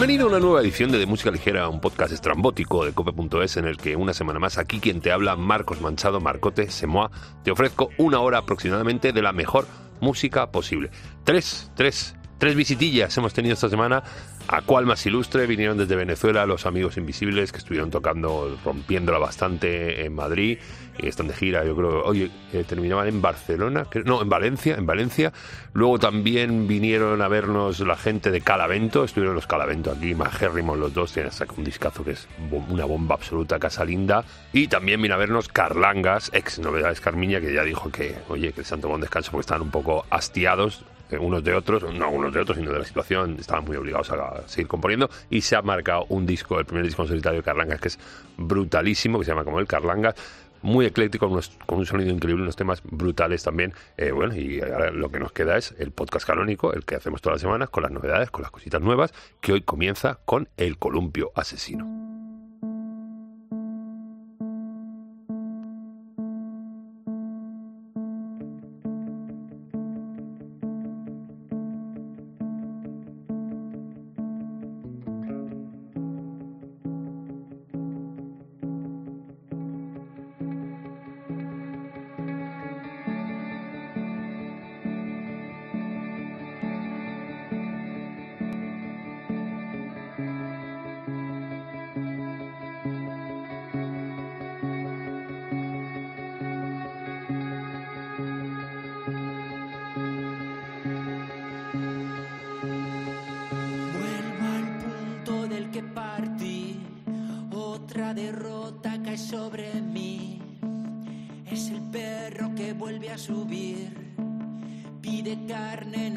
Bienvenido a una nueva edición de De Música Ligera, un podcast estrambótico de cope.es en el que una semana más aquí quien te habla, Marcos Manchado, Marcote, Semoa, te ofrezco una hora aproximadamente de la mejor música posible. Tres, tres, tres visitillas hemos tenido esta semana a cual más ilustre vinieron desde Venezuela los amigos invisibles que estuvieron tocando, rompiéndola bastante en Madrid y están de gira, yo creo, oye, eh, terminaban en Barcelona, no, en Valencia, en Valencia. Luego también vinieron a vernos la gente de Calavento, estuvieron los Calavento aquí, majérrimos los dos, tienen un discazo que es una bomba absoluta, Casa Linda. Y también vino a vernos Carlangas, ex Novedades Carmiña, que ya dijo que, oye, que han tomado un descanso porque estaban un poco hastiados unos de otros, no unos de otros, sino de la situación, estaban muy obligados a seguir componiendo y se ha marcado un disco, el primer disco en solitario de Carlangas, que es brutalísimo, que se llama como el Carlangas, muy ecléctico, con, un sonido increíble, unos temas brutales también. Eh, bueno, y ahora lo que nos queda es el podcast canónico, el que hacemos todas las semanas, con las novedades, con las cositas nuevas, que hoy comienza con El Columpio Asesino.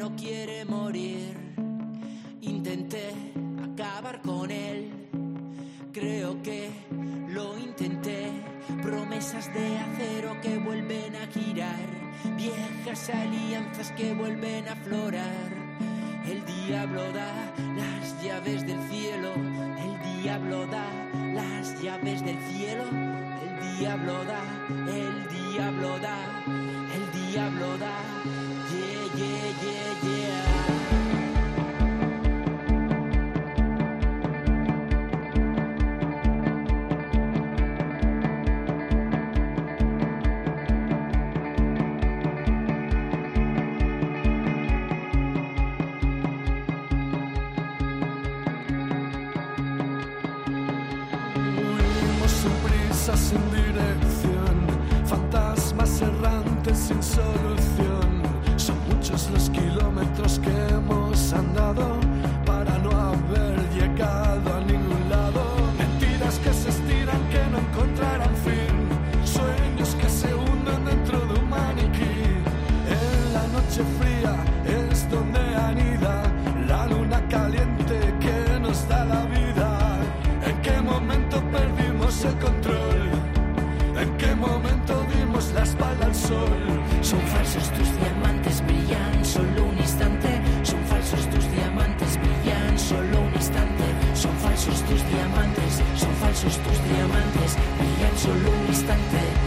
no quiere morir. caliente que nos da la vida. ¿En qué momento perdimos el control? ¿En qué momento dimos la espalda al sol? Son falsos tus diamantes, brillan solo un instante. Son falsos tus diamantes, brillan solo un instante. Son falsos tus diamantes, son falsos tus diamantes, brillan solo un instante.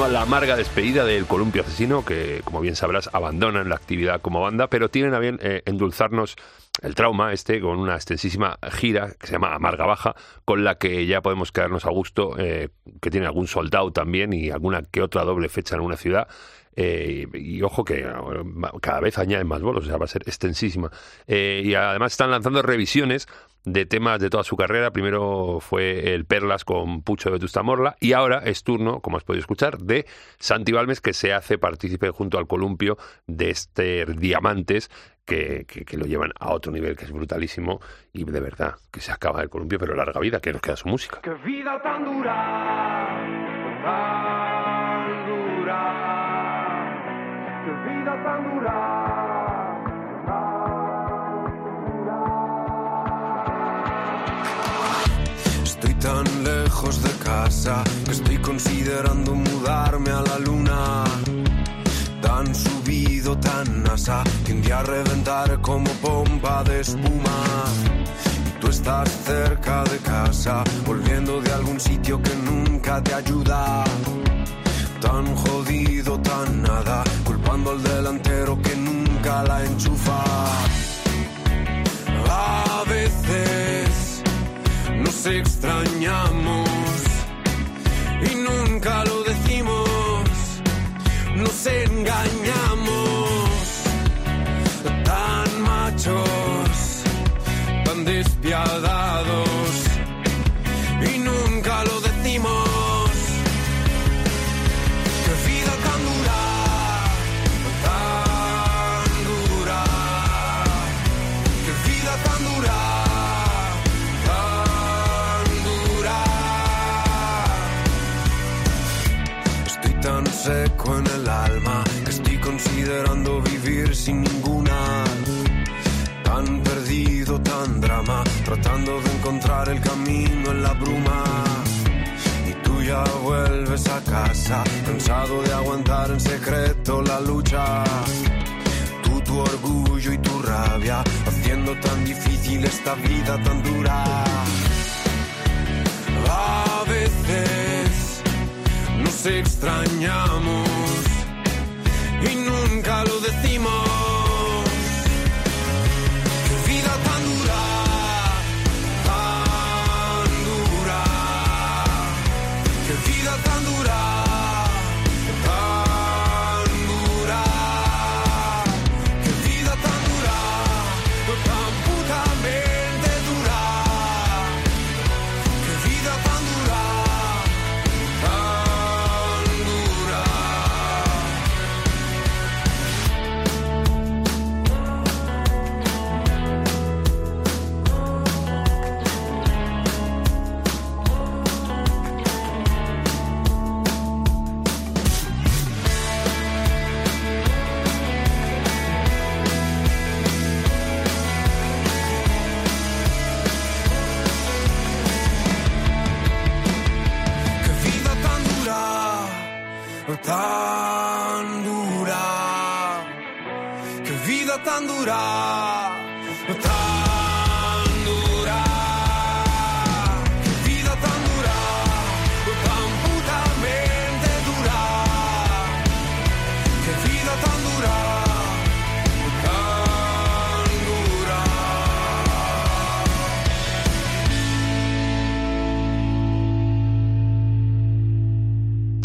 Continúa la amarga despedida del Columpio Asesino, que como bien sabrás abandonan la actividad como banda, pero tienen a bien eh, endulzarnos el trauma este con una extensísima gira que se llama Amarga Baja, con la que ya podemos quedarnos a gusto, eh, que tiene algún soldado también y alguna que otra doble fecha en una ciudad. Eh, y ojo que cada vez añaden más bolos, o sea, va a ser extensísima. y además están lanzando revisiones de temas de toda su carrera. Primero fue el Perlas con Pucho de Tustamorla y ahora es turno, como has podido escuchar, de Santi Balmes que se hace partícipe junto al columpio de este Diamantes que, que, lo llevan a otro nivel que es brutalísimo y de verdad que se acaba el columpio pero larga vida, que nos queda su música. ¡Qué vida tan! Tan dura. ¡Qué vida tan dura! Casa que estoy considerando mudarme a la luna. Tan subido, tan asa, que un día reventar como pompa de espuma. Y tú estás cerca de casa, volviendo de algún sitio que nunca te ayuda. Tan jodido, tan nada, culpando al delantero que nunca la enchufa. A veces nos extrañamos nunca lo decimos, nos engañamos, tan machos, tan despiadados esta vida tan dura. A veces nos extrañamos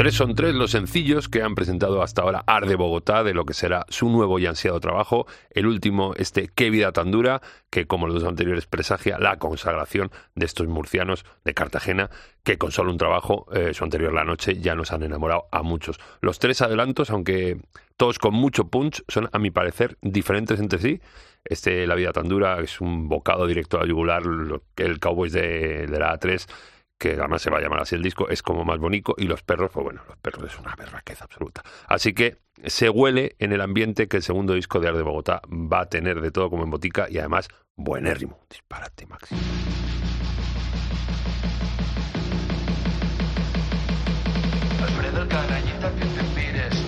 Tres son tres los sencillos que han presentado hasta ahora Arde Bogotá de lo que será su nuevo y ansiado trabajo. El último, este Qué vida tan dura, que como los dos anteriores presagia la consagración de estos murcianos de Cartagena, que con solo un trabajo, eh, su anterior La Noche, ya nos han enamorado a muchos. Los tres adelantos, aunque todos con mucho punch, son a mi parecer diferentes entre sí. Este La vida tan dura es un bocado directo a yugular, el Cowboys de, de la A3 que además se va a llamar así el disco, es como más bonito, y los perros, pues bueno, los perros es una berraqueza absoluta. Así que se huele en el ambiente que el segundo disco de Ar de Bogotá va a tener de todo como en botica y además buenérrimo. Disparate, Maxi. Alfredo que te pires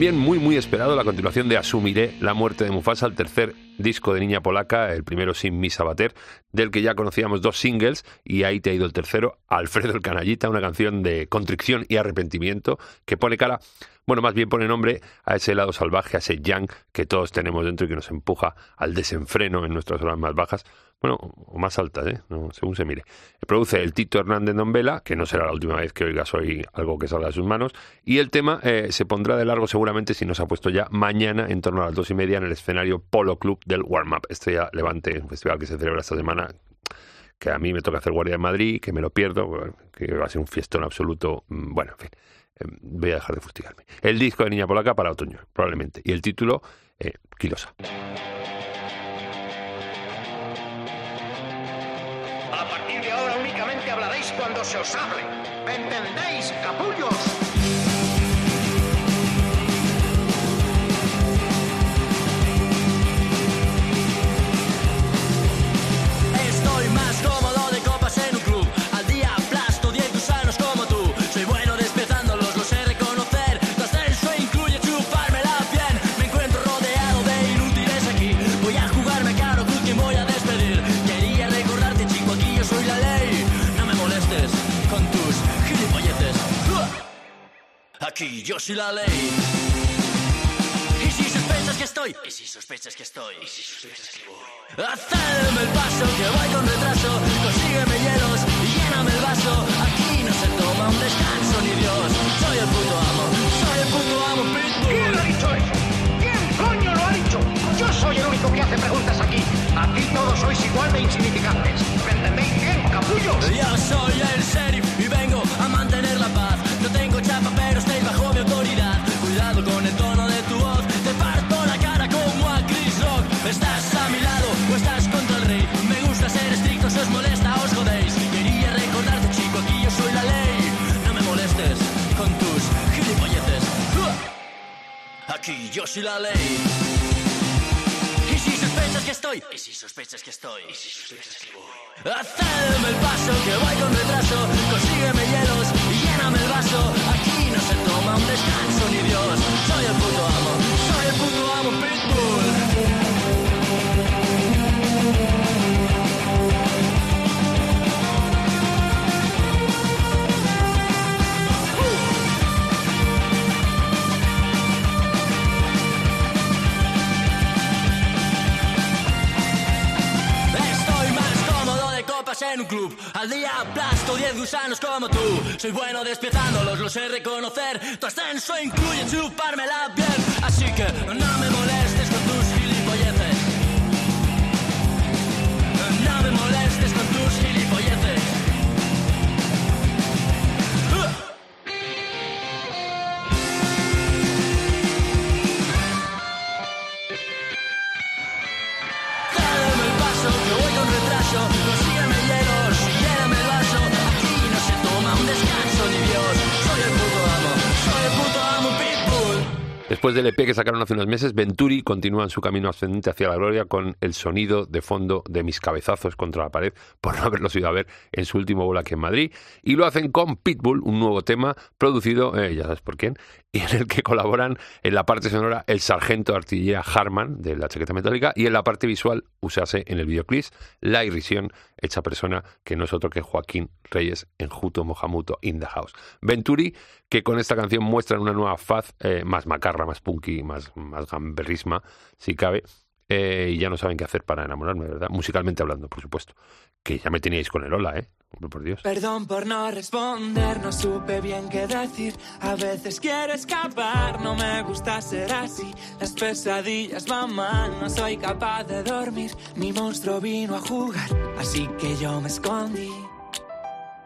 También muy muy esperado la continuación de Asumiré la muerte de Mufasa, el tercer disco de Niña Polaca, el primero sin Misa Bater, del que ya conocíamos dos singles y ahí te ha ido el tercero, Alfredo el Canallita, una canción de contrición y arrepentimiento que pone cara, bueno, más bien pone nombre a ese lado salvaje, a ese yang que todos tenemos dentro y que nos empuja al desenfreno en nuestras horas más bajas, bueno, o más altas, ¿eh? Según se mire. Produce el Tito Hernández Nombela, que no será la última vez que oigas hoy algo que salga de sus manos, y el tema eh, se pondrá de largo seguramente si no se ha puesto ya mañana en torno a las dos y media en el escenario Polo Club del Warm Up, Estrella Levante, un festival que se celebra esta semana que a mí me toca hacer guardia en Madrid, que me lo pierdo, que va a ser un fiestón absoluto, mm, bueno, en fin, eh, voy a dejar de fustigarme. El disco de Niña Polaca para otoño, probablemente, y el título, eh, Kilosa. A partir de ahora únicamente hablaréis cuando se os hable. ¿Me entendéis, capullos? Y la ley. Y si sospechas que estoy, y si sospechas que estoy, y si sospechas que voy. Hacedme el paso que voy con retraso, consígueme hielos y lléname el vaso. Aquí no se toma un descanso ni Dios. Soy el puto amo, soy el puto amo, ¿Quién ha dicho eso? ¿Quién coño lo ha dicho? Yo soy el único que hace preguntas aquí. Aquí todos sois igual de insignificantes. ¿Me entendéis bien, capullos? Yo soy el sheriff y vengo a mantener Aquí yo soy la ley. Y si sospechas que estoy, y si sospechas que estoy, y si sospechas que voy. Hacedme el paso, que voy con retraso. Consígueme hielos y lléname el vaso. Aquí no se toma un descanso ni Dios. Soy el puto amo, soy el puto amo Pitbull. En un club. Al día aplasto 10 gusanos como tú. Soy bueno despiezándolos, lo sé reconocer. Tu ascenso incluye chupármela bien. Así que no me molestes Después del EP que sacaron hace unos meses, Venturi continúa en su camino ascendente hacia la gloria con el sonido de fondo de mis cabezazos contra la pared por no haberlos ido a ver en su último bola aquí en Madrid. Y lo hacen con Pitbull, un nuevo tema producido, eh, ya sabes por quién, y en el que colaboran en la parte sonora el sargento artillera Harman de la chaqueta metálica y en la parte visual usase en el videoclip la irrisión hecha persona que no es otro que Joaquín Reyes en Juto Mohamuto in the House. Venturi, que con esta canción muestran una nueva faz eh, más macarra, más punky, más, más gamberrisma, si cabe, eh, y ya no saben qué hacer para enamorarme, ¿verdad? Musicalmente hablando, por supuesto. Que ya me teníais con el hola, ¿eh? Por Dios. Perdón por no responder, no supe bien qué decir. A veces quiero escapar, no me gusta ser así. Las pesadillas van mal, no soy capaz de dormir. Mi monstruo vino a jugar, así que yo me escondí.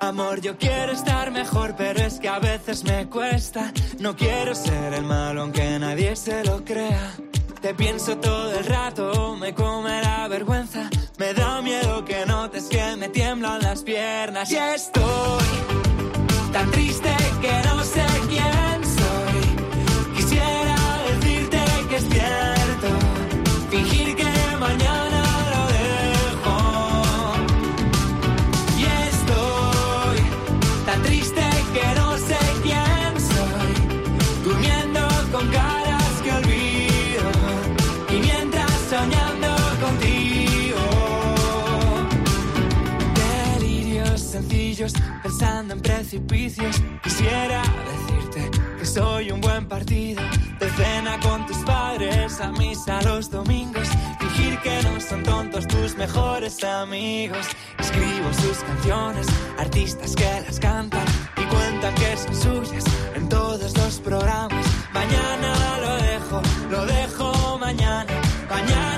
Amor, yo quiero estar mejor, pero es que a veces me cuesta. No quiero ser el malo, aunque nadie se lo crea. Te pienso todo el rato, me come la vergüenza. Me da miedo que que me tiemblan las piernas. Y estoy tan triste que no sé quién Quisiera decirte que soy un buen partido. De cena con tus padres, a misa los domingos. Fingir que no son tontos tus mejores amigos. Escribo sus canciones, artistas que las cantan y cuentan que son suyas en todos los programas. Mañana lo dejo, lo dejo mañana. Mañana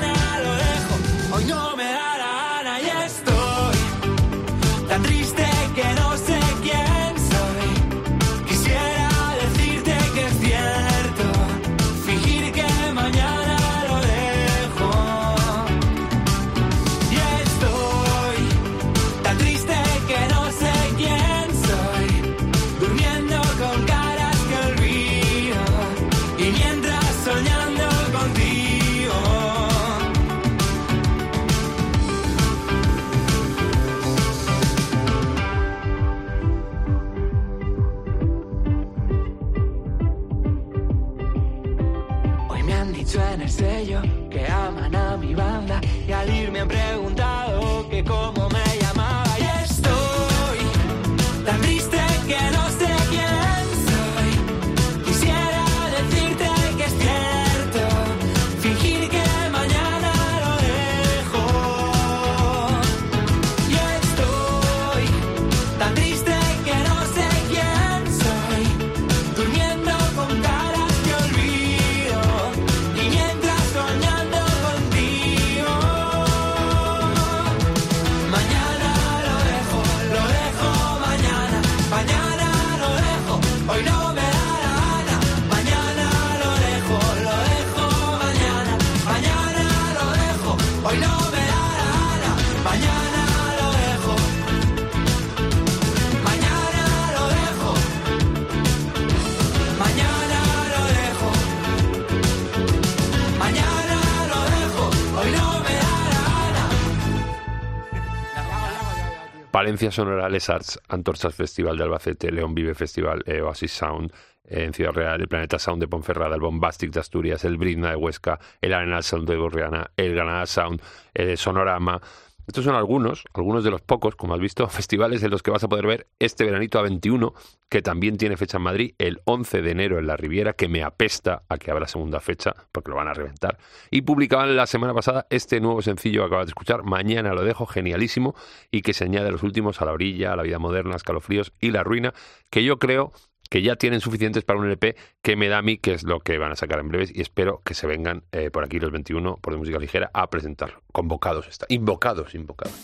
Valencia Sonora, Les Arts, Antorchas Festival de Albacete, León Vive Festival, eh, Oasis Sound, eh, en Ciudad Real, el Planeta Sound de Ponferrada, el Bombastic de Asturias, el Brizna de Huesca, el Arenal Sound de Borriana, el Granada Sound, el Sonorama. Estos son algunos, algunos de los pocos, como has visto, festivales en los que vas a poder ver este veranito a 21, que también tiene fecha en Madrid, el 11 de enero en la Riviera, que me apesta a que habrá segunda fecha, porque lo van a reventar. Y publicaban la semana pasada este nuevo sencillo que acabas de escuchar, Mañana lo dejo, genialísimo, y que se añade a los últimos, a la orilla, a la vida moderna, escalofríos y la ruina, que yo creo que ya tienen suficientes para un LP que me da a mí, que es lo que van a sacar en breves, y espero que se vengan eh, por aquí los 21 por de música ligera a presentarlo. Convocados está, invocados, invocados.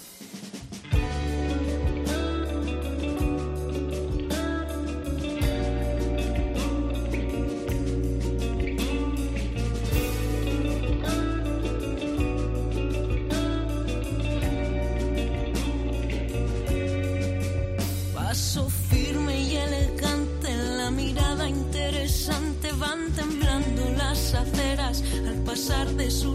Al pasar de sus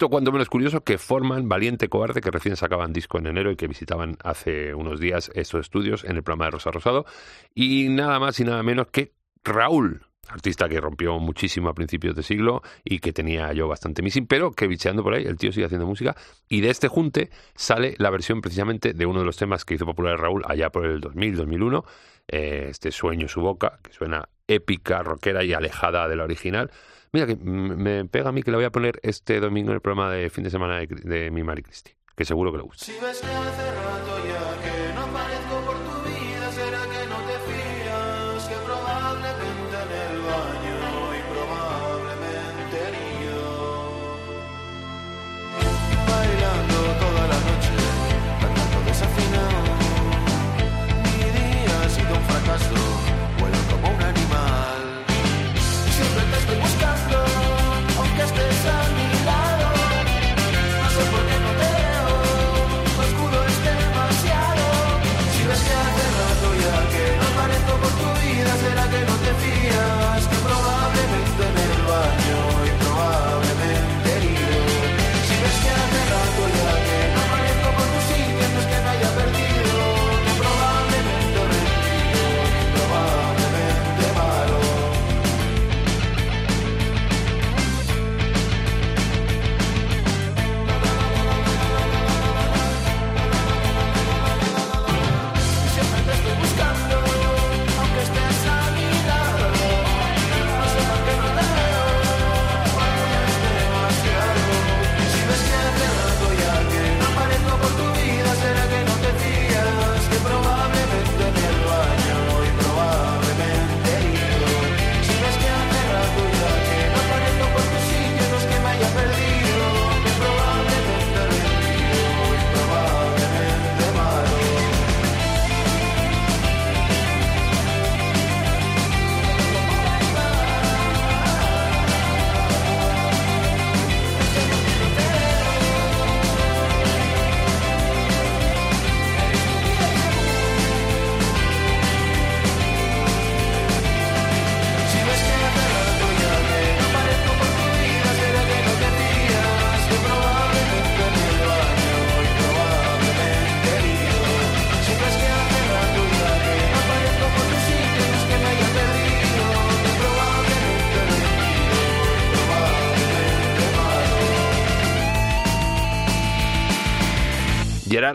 Dueto cuanto menos curioso que forman Valiente Cobarde, que recién sacaban disco en enero y que visitaban hace unos días estos estudios en el programa de Rosa Rosado. Y nada más y nada menos que Raúl. artista que rompió muchísimo a principios de siglo y que tenía yo bastante missing, pero que bicheando por ahí, el tío sigue haciendo música. Y de este junte sale la versión precisamente de uno de los temas que hizo popular Raúl allá por el 2000, 2001, eh, este Sueño su boca, que suena épica, rockera y alejada de la original. Mira, que me pega a mí que la voy a poner este domingo en el programa de fin de semana de, de mi Mari Cristi, que seguro que le gusta. Si ves que hace rato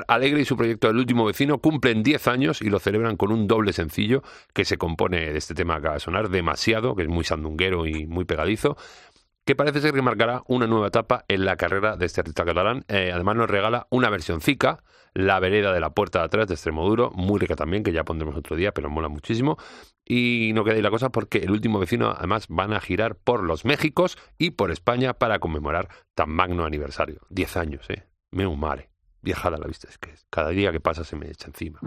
Alegre y su proyecto El último vecino cumplen 10 años y lo celebran con un doble sencillo que se compone de este tema que acaba de sonar, Demasiado, que es muy sandunguero y muy pegadizo, que parece ser que marcará una nueva etapa en la carrera de este artista catalán. Eh, además nos regala una versión zica, La vereda de la puerta de atrás de Extremoduro, muy rica también, que ya pondremos otro día, pero mola muchísimo. Y no queda ahí la cosa porque el último vecino además van a girar por los Méxicos y por España para conmemorar tan magno aniversario. 10 años, ¿eh? Me mare viajada la vista. Es que cada día que pasa se me echa encima.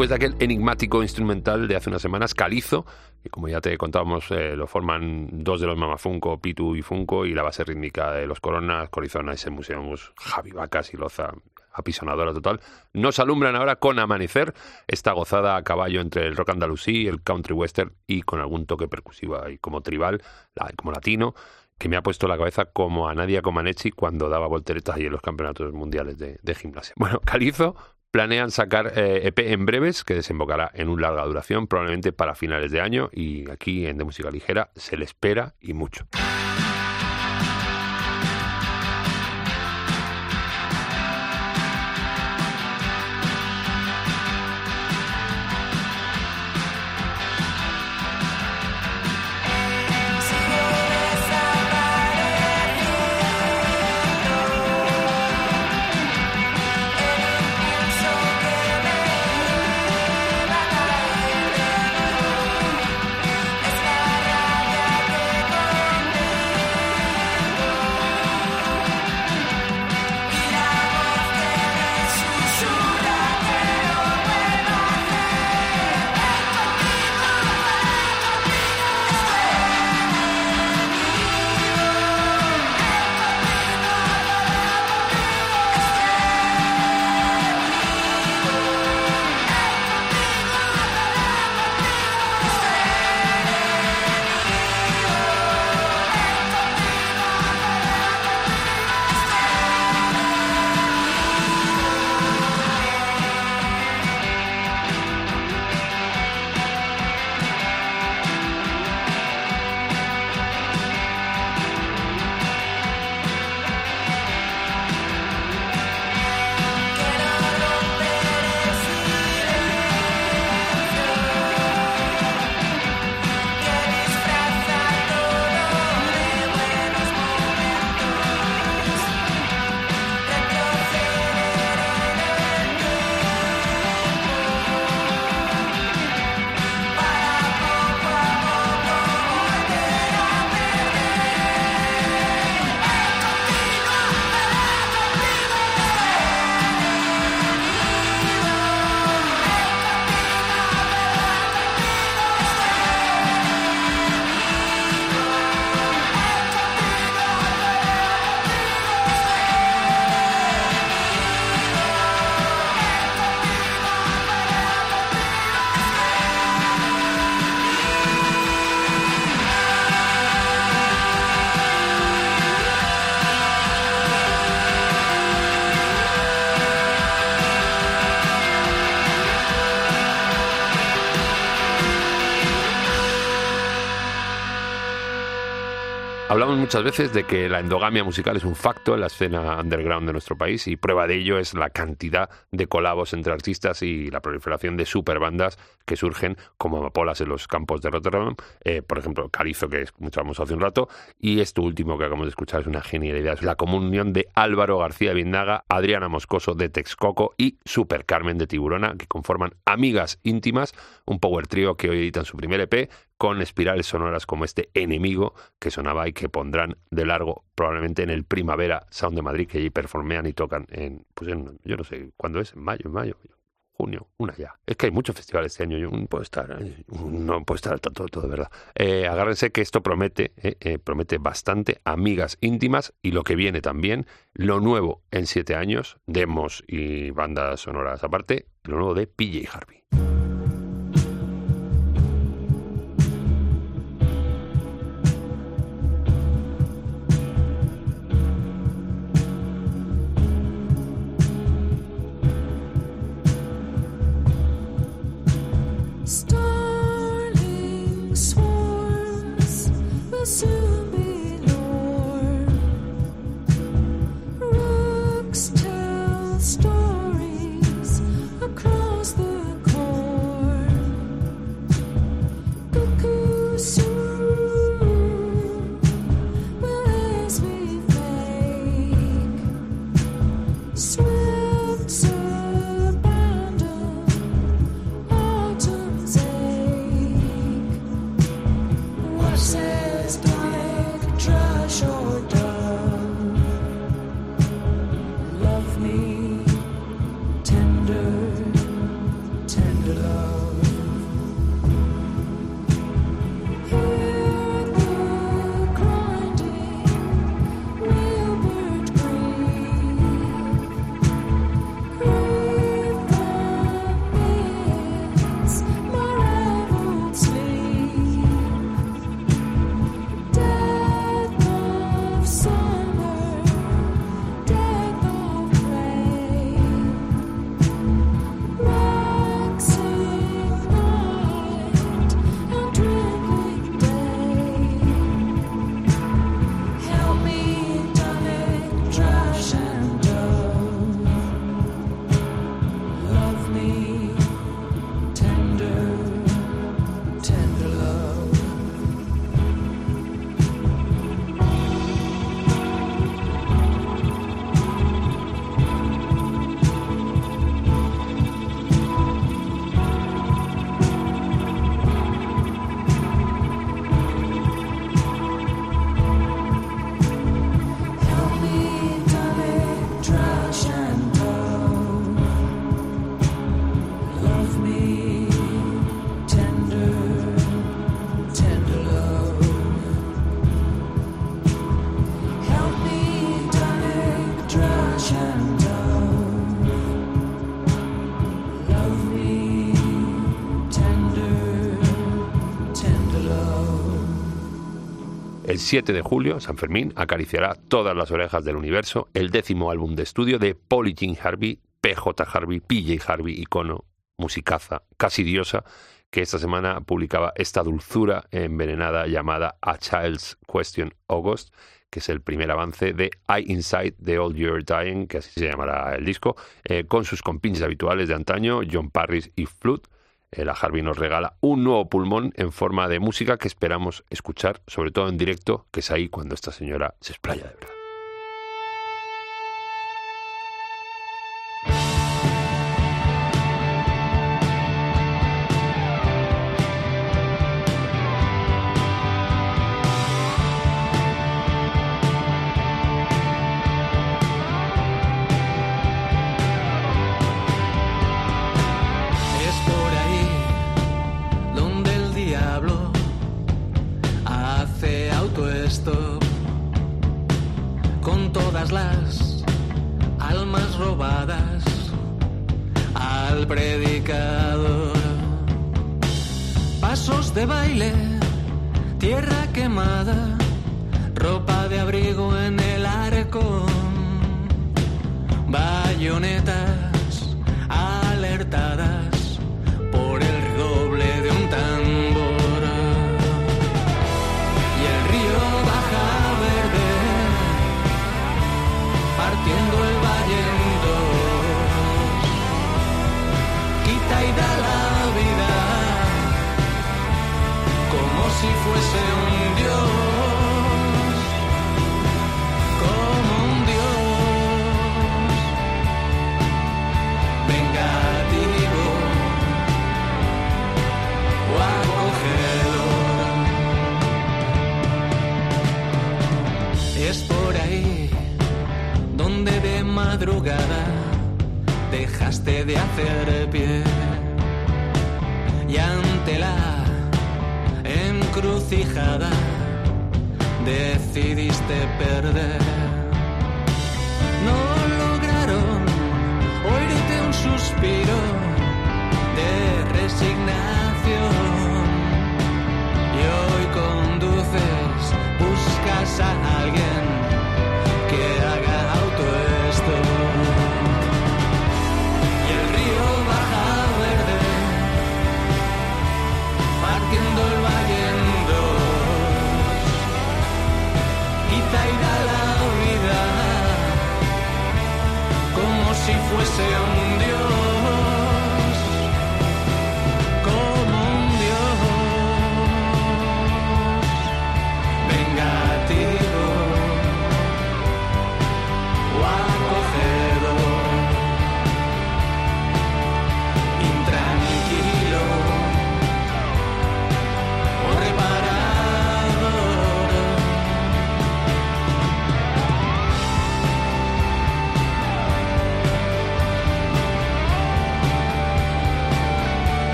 Después de aquel enigmático instrumental de hace unas semanas, Calizo, que como ya te contábamos, eh, lo forman dos de los Mamafunco, Pitu y Funko, y la base rítmica de los Coronas, Corizona, ese Museums, Javi y Loza, apisonadora total, nos alumbran ahora con Amanecer, esta gozada a caballo entre el rock andalusí, el country western y con algún toque percusivo y como tribal, como latino, que me ha puesto la cabeza como a Nadia Comaneci cuando daba volteretas ahí en los campeonatos mundiales de gimnasia. Bueno, Calizo planean sacar eh, EP en breves, que desembocará en una larga duración, probablemente para finales de año, y aquí en De Música Ligera se le espera y mucho. Muchas veces de que la endogamia musical es un facto en la escena underground de nuestro país y prueba de ello es la cantidad de colabos entre artistas y la proliferación de superbandas que surgen como amapolas en los campos de Rotterdam. Eh, por ejemplo, Calizo, que escuchamos hace un rato, y esto último que acabamos de escuchar es una genialidad. La comunión de Álvaro García Vindaga, Adriana Moscoso de Texcoco y Super Carmen de Tiburona, que conforman Amigas Íntimas, un power trío que hoy editan su primer EP con espirales sonoras como este enemigo que sonaba y que pondrán de largo probablemente en el Primavera Sound de Madrid, que allí performean y tocan en, pues en, yo no sé, ¿cuándo es? En mayo, en mayo, junio, una ya. Es que hay muchos festivales este año, yo no puedo estar, no puedo estar tanto de todo, de verdad. Eh, agárrense que esto promete, eh, eh, promete bastante amigas íntimas y lo que viene también, lo nuevo en siete años, demos y bandas sonoras aparte, lo nuevo de PJ Harvey. 17 de julio, San Fermín acariciará todas las orejas del universo el décimo álbum de estudio de Polly Jean Harvey, PJ Harvey, PJ Harvey, icono, musicaza, casi diosa, que esta semana publicaba esta dulzura envenenada llamada A Child's Question August, que es el primer avance de I Inside the Old Year Dying, que así se llamará el disco, eh, con sus compinches habituales de antaño, John Parris y Flood. La Harvey nos regala un nuevo pulmón en forma de música que esperamos escuchar, sobre todo en directo, que es ahí cuando esta señora se explaya de verdad.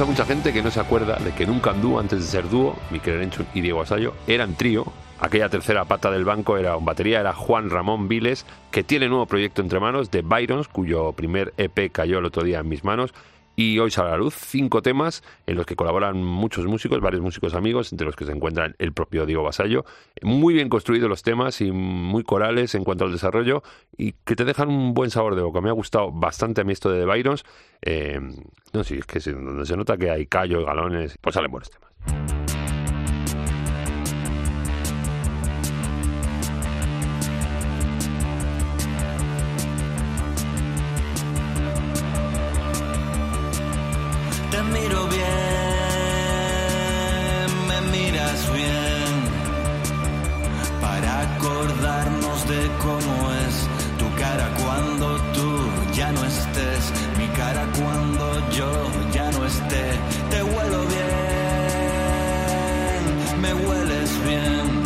Mucha, mucha gente que no se acuerda de que nunca anduvo antes de ser dúo, Miquel Erenchun y Diego Asayo, eran trío. Aquella tercera pata del banco era un batería, era Juan Ramón Viles, que tiene nuevo proyecto entre manos de Byrons, cuyo primer EP cayó el otro día en mis manos. Y hoy sale a la luz cinco temas en los que colaboran muchos músicos, varios músicos amigos, entre los que se encuentran el propio Diego Basallo. Muy bien construidos los temas y muy corales en cuanto al desarrollo y que te dejan un buen sabor de boca. Me ha gustado bastante a mí esto de The Byrons. Eh, no, sí, es que donde se nota que hay callos, galones, pues salen buenos temas. me hueles bien.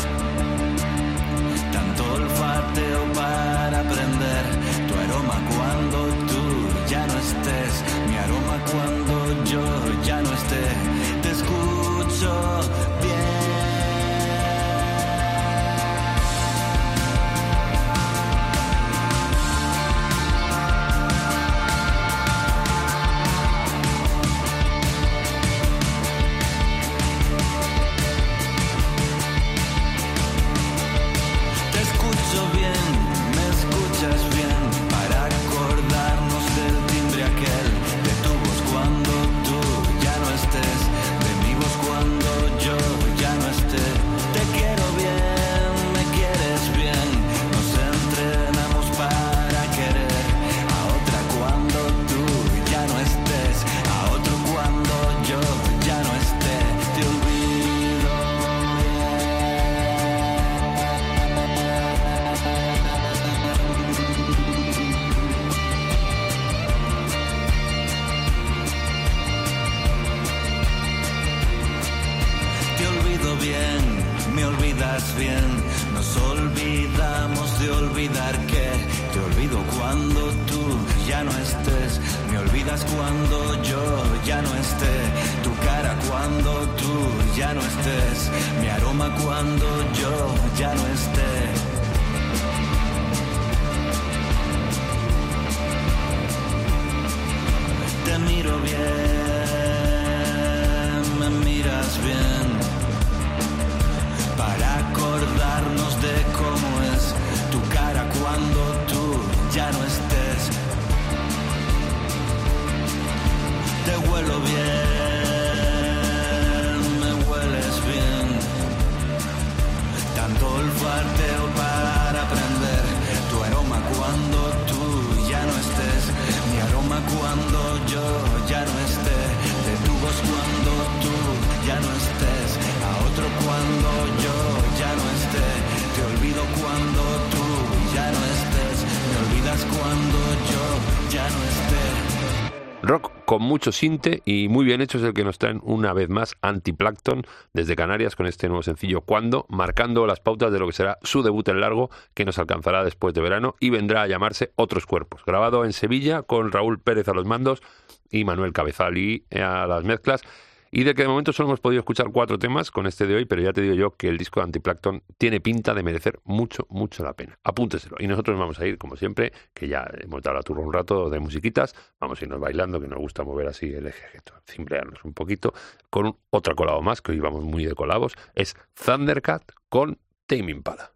Con mucho sinte y muy bien hecho es el que nos traen una vez más Antiplankton desde Canarias con este nuevo sencillo Cuando, marcando las pautas de lo que será su debut en largo que nos alcanzará después de verano y vendrá a llamarse Otros Cuerpos, grabado en Sevilla con Raúl Pérez a los mandos y Manuel Cabezalí a las mezclas y de que de momento solo hemos podido escuchar cuatro temas con este de hoy, pero ya te digo yo que el disco de Antiplankton tiene pinta de merecer mucho, mucho la pena. Apúnteselo. Y nosotros vamos a ir, como siempre, que ya hemos dado la turra un rato de musiquitas, vamos a irnos bailando, que nos gusta mover así el eje, cimbrearnos un poquito, con un, otra colabo más, que hoy vamos muy de colabos, es Thundercat con Tame Impala.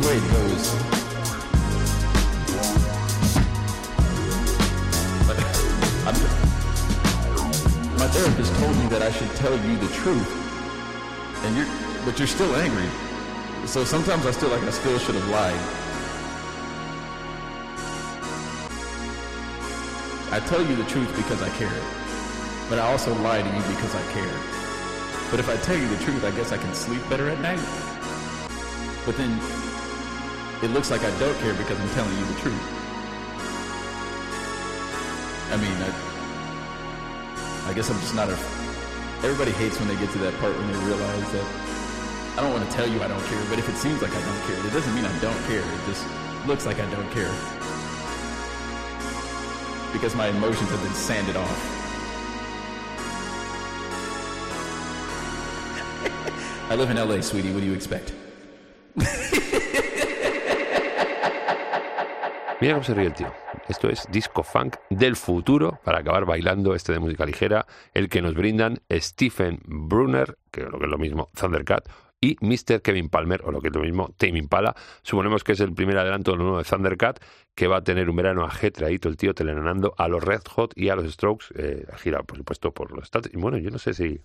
Way it goes. But my therapist told me that I should tell you the truth, and you're, but you're still angry. So sometimes I feel like I still should have lied. I tell you the truth because I care, but I also lie to you because I care. But if I tell you the truth, I guess I can sleep better at night. But then it looks like I don't care because I'm telling you the truth. I mean, I, I guess I'm just not a. Everybody hates when they get to that part when they realize that I don't want to tell you I don't care, but if it seems like I don't care, it doesn't mean I don't care. It just looks like I don't care. Because my emotions have been sanded off. I live in LA, sweetie. What do you expect? Mira cómo se ríe el tío. Esto es disco funk del futuro para acabar bailando este de música ligera, el que nos brindan Stephen Brunner, que lo que es lo mismo Thundercat, y Mr. Kevin Palmer, o lo que es lo mismo Tame Impala. Suponemos que es el primer adelanto de lo nuevo de Thundercat, que va a tener un verano ajetreadito el tío telenanando a los Red Hot y a los Strokes, eh, gira por supuesto por los Estados. Y bueno, yo no sé si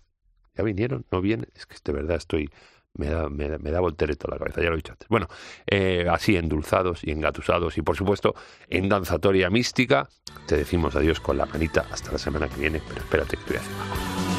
ya vinieron, no vienen, es que de verdad estoy me da, me, da, me da voltereta la cabeza, ya lo he dicho antes. Bueno, eh, así endulzados y engatusados y por supuesto en danzatoria mística, te decimos adiós con la manita hasta la semana que viene, pero espérate que te voy a hacer algo.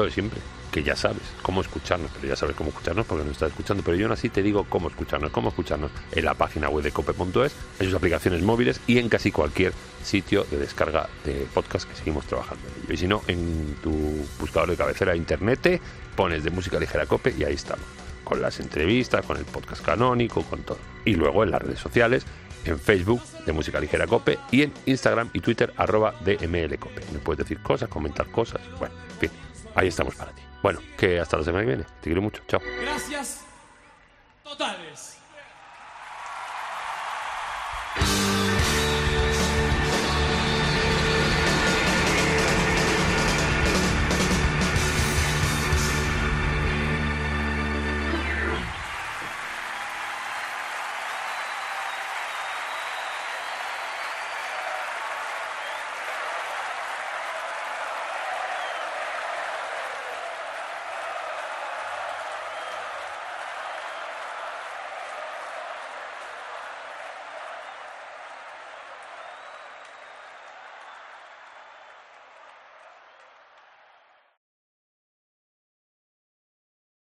Lo de siempre, que ya sabes cómo escucharnos, pero ya sabes cómo escucharnos porque nos estás escuchando, pero yo aún así te digo cómo escucharnos, cómo escucharnos en la página web de cope.es, en sus aplicaciones móviles y en casi cualquier sitio de descarga de podcast que seguimos trabajando en ello. Y si no, en tu buscador de cabecera internet pones de música ligera cope y ahí estamos, con las entrevistas, con el podcast canónico, con todo. Y luego en las redes sociales, en Facebook de Música Ligera Cope y en Instagram y Twitter arroba DML Cope. Me puedes decir cosas, comentar cosas, bueno, en fin, ahí estamos para ti. Bueno, que hasta la semana que viene. Te quiero mucho. Chao. Gracias totales.